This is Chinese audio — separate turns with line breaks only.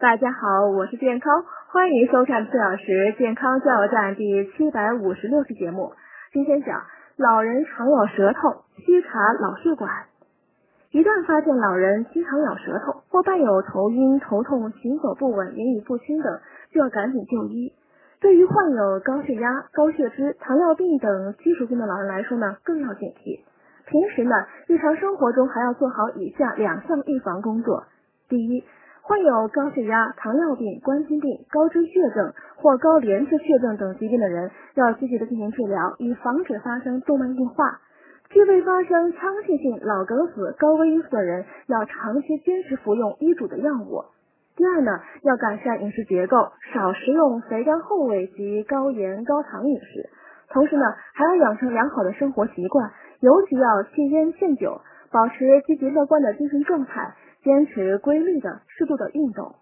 大家好，我是健康，欢迎收看四小时健康加油站第七百五十六期节目。今天讲老人常咬舌头，需查脑血管。一旦发现老人经常咬舌头，或伴有头晕、头痛、行走不稳、言语不清等，就要赶紧就医。对于患有高血压、高血脂、糖尿病等基础病的老人来说呢，更要警惕。平时呢，日常生活中还要做好以下两项预防工作：第一，患有高血压、糖尿病、冠心病、高脂血症或高连脂血症等疾病的人，要积极的进行治疗，以防止发生动脉硬化。具备发生腔隙性脑梗死高危因素的人，要长期坚持服用医嘱的药物。第二呢，要改善饮食结构，少食用肥甘厚味及高盐高糖饮食。同时呢，还要养成良好的生活习惯。尤其要戒烟限酒，保持积极乐观的精神状态，坚持规律的适度的运动。